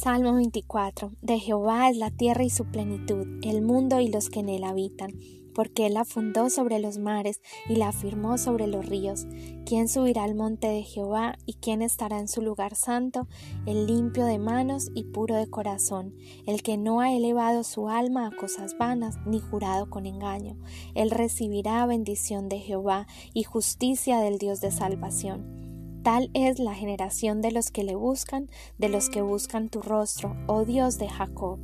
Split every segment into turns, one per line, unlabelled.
Salmo 24. De Jehová es la tierra y su plenitud, el mundo y los que en él habitan, porque él la fundó sobre los mares y la afirmó sobre los ríos. ¿Quién subirá al monte de Jehová y quién estará en su lugar santo? El limpio de manos y puro de corazón, el que no ha elevado su alma a cosas vanas ni jurado con engaño. Él recibirá bendición de Jehová y justicia del Dios de salvación. Tal es la generación de los que le buscan, de los que buscan tu rostro, oh Dios de Jacob.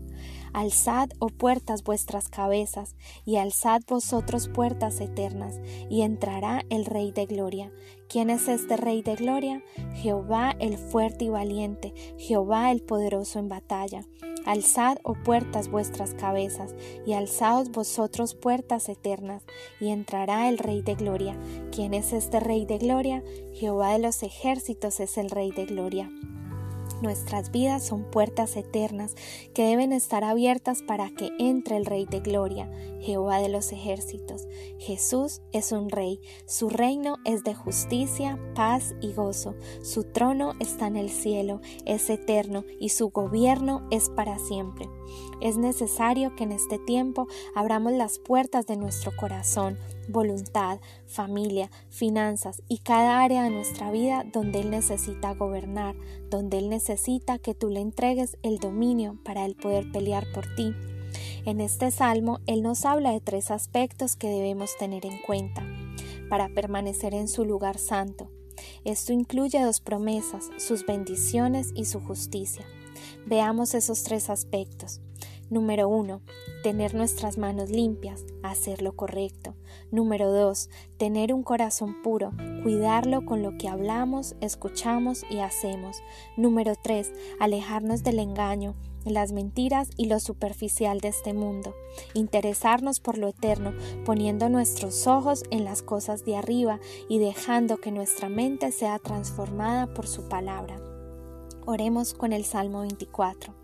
Alzad, oh puertas, vuestras cabezas, y alzad vosotros puertas eternas, y entrará el Rey de Gloria. ¿Quién es este Rey de Gloria? Jehová el fuerte y valiente, Jehová el poderoso en batalla. Alzad, oh puertas, vuestras cabezas, y alzaos vosotros puertas eternas, y entrará el Rey de Gloria. ¿Quién es este Rey de Gloria? Jehová de los ejércitos es el Rey de Gloria. Nuestras vidas son puertas eternas que deben estar abiertas para que entre el Rey de Gloria, Jehová de los ejércitos. Jesús es un rey, su reino es de justicia, paz y gozo, su trono está en el cielo, es eterno y su gobierno es para siempre. Es necesario que en este tiempo abramos las puertas de nuestro corazón, voluntad, familia, finanzas y cada área de nuestra vida donde Él necesita gobernar, donde Él necesita que tú le entregues el dominio para Él poder pelear por ti. En este salmo, Él nos habla de tres aspectos que debemos tener en cuenta para permanecer en su lugar santo. Esto incluye dos promesas, sus bendiciones y su justicia. Veamos esos tres aspectos. Número 1. Tener nuestras manos limpias, hacer lo correcto. Número 2. Tener un corazón puro, cuidarlo con lo que hablamos, escuchamos y hacemos. Número 3. Alejarnos del engaño, las mentiras y lo superficial de este mundo. Interesarnos por lo eterno, poniendo nuestros ojos en las cosas de arriba y dejando que nuestra mente sea transformada por su palabra. Oremos con el Salmo 24.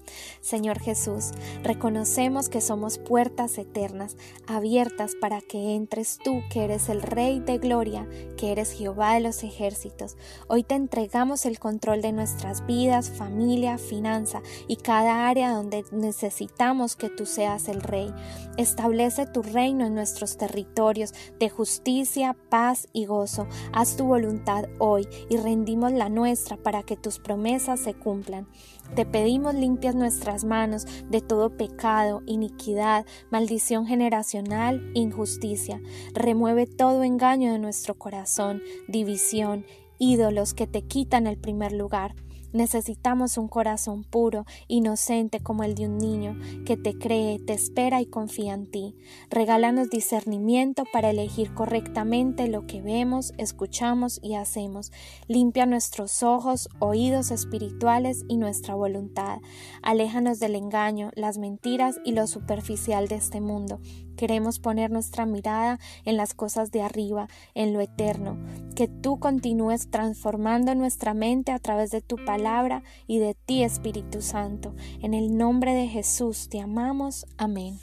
Señor Jesús, reconocemos que somos puertas eternas, abiertas para que entres tú, que eres el Rey de Gloria, que eres Jehová de los ejércitos. Hoy te entregamos el control de nuestras vidas, familia, finanza y cada área donde necesitamos que tú seas el Rey. Establece tu reino en nuestros territorios de justicia, paz y gozo. Haz tu voluntad hoy y rendimos la nuestra para que tus promesas se cumplan. Te pedimos limpias nuestras manos de todo pecado, iniquidad, maldición generacional, injusticia. Remueve todo engaño de nuestro corazón, división, ídolos que te quitan el primer lugar. Necesitamos un corazón puro, inocente como el de un niño, que te cree, te espera y confía en ti. Regálanos discernimiento para elegir correctamente lo que vemos, escuchamos y hacemos. Limpia nuestros ojos, oídos espirituales y nuestra voluntad. Aléjanos del engaño, las mentiras y lo superficial de este mundo. Queremos poner nuestra mirada en las cosas de arriba, en lo eterno. Que tú continúes transformando nuestra mente a través de tu palabra y de ti, Espíritu Santo. En el nombre de Jesús te amamos. Amén.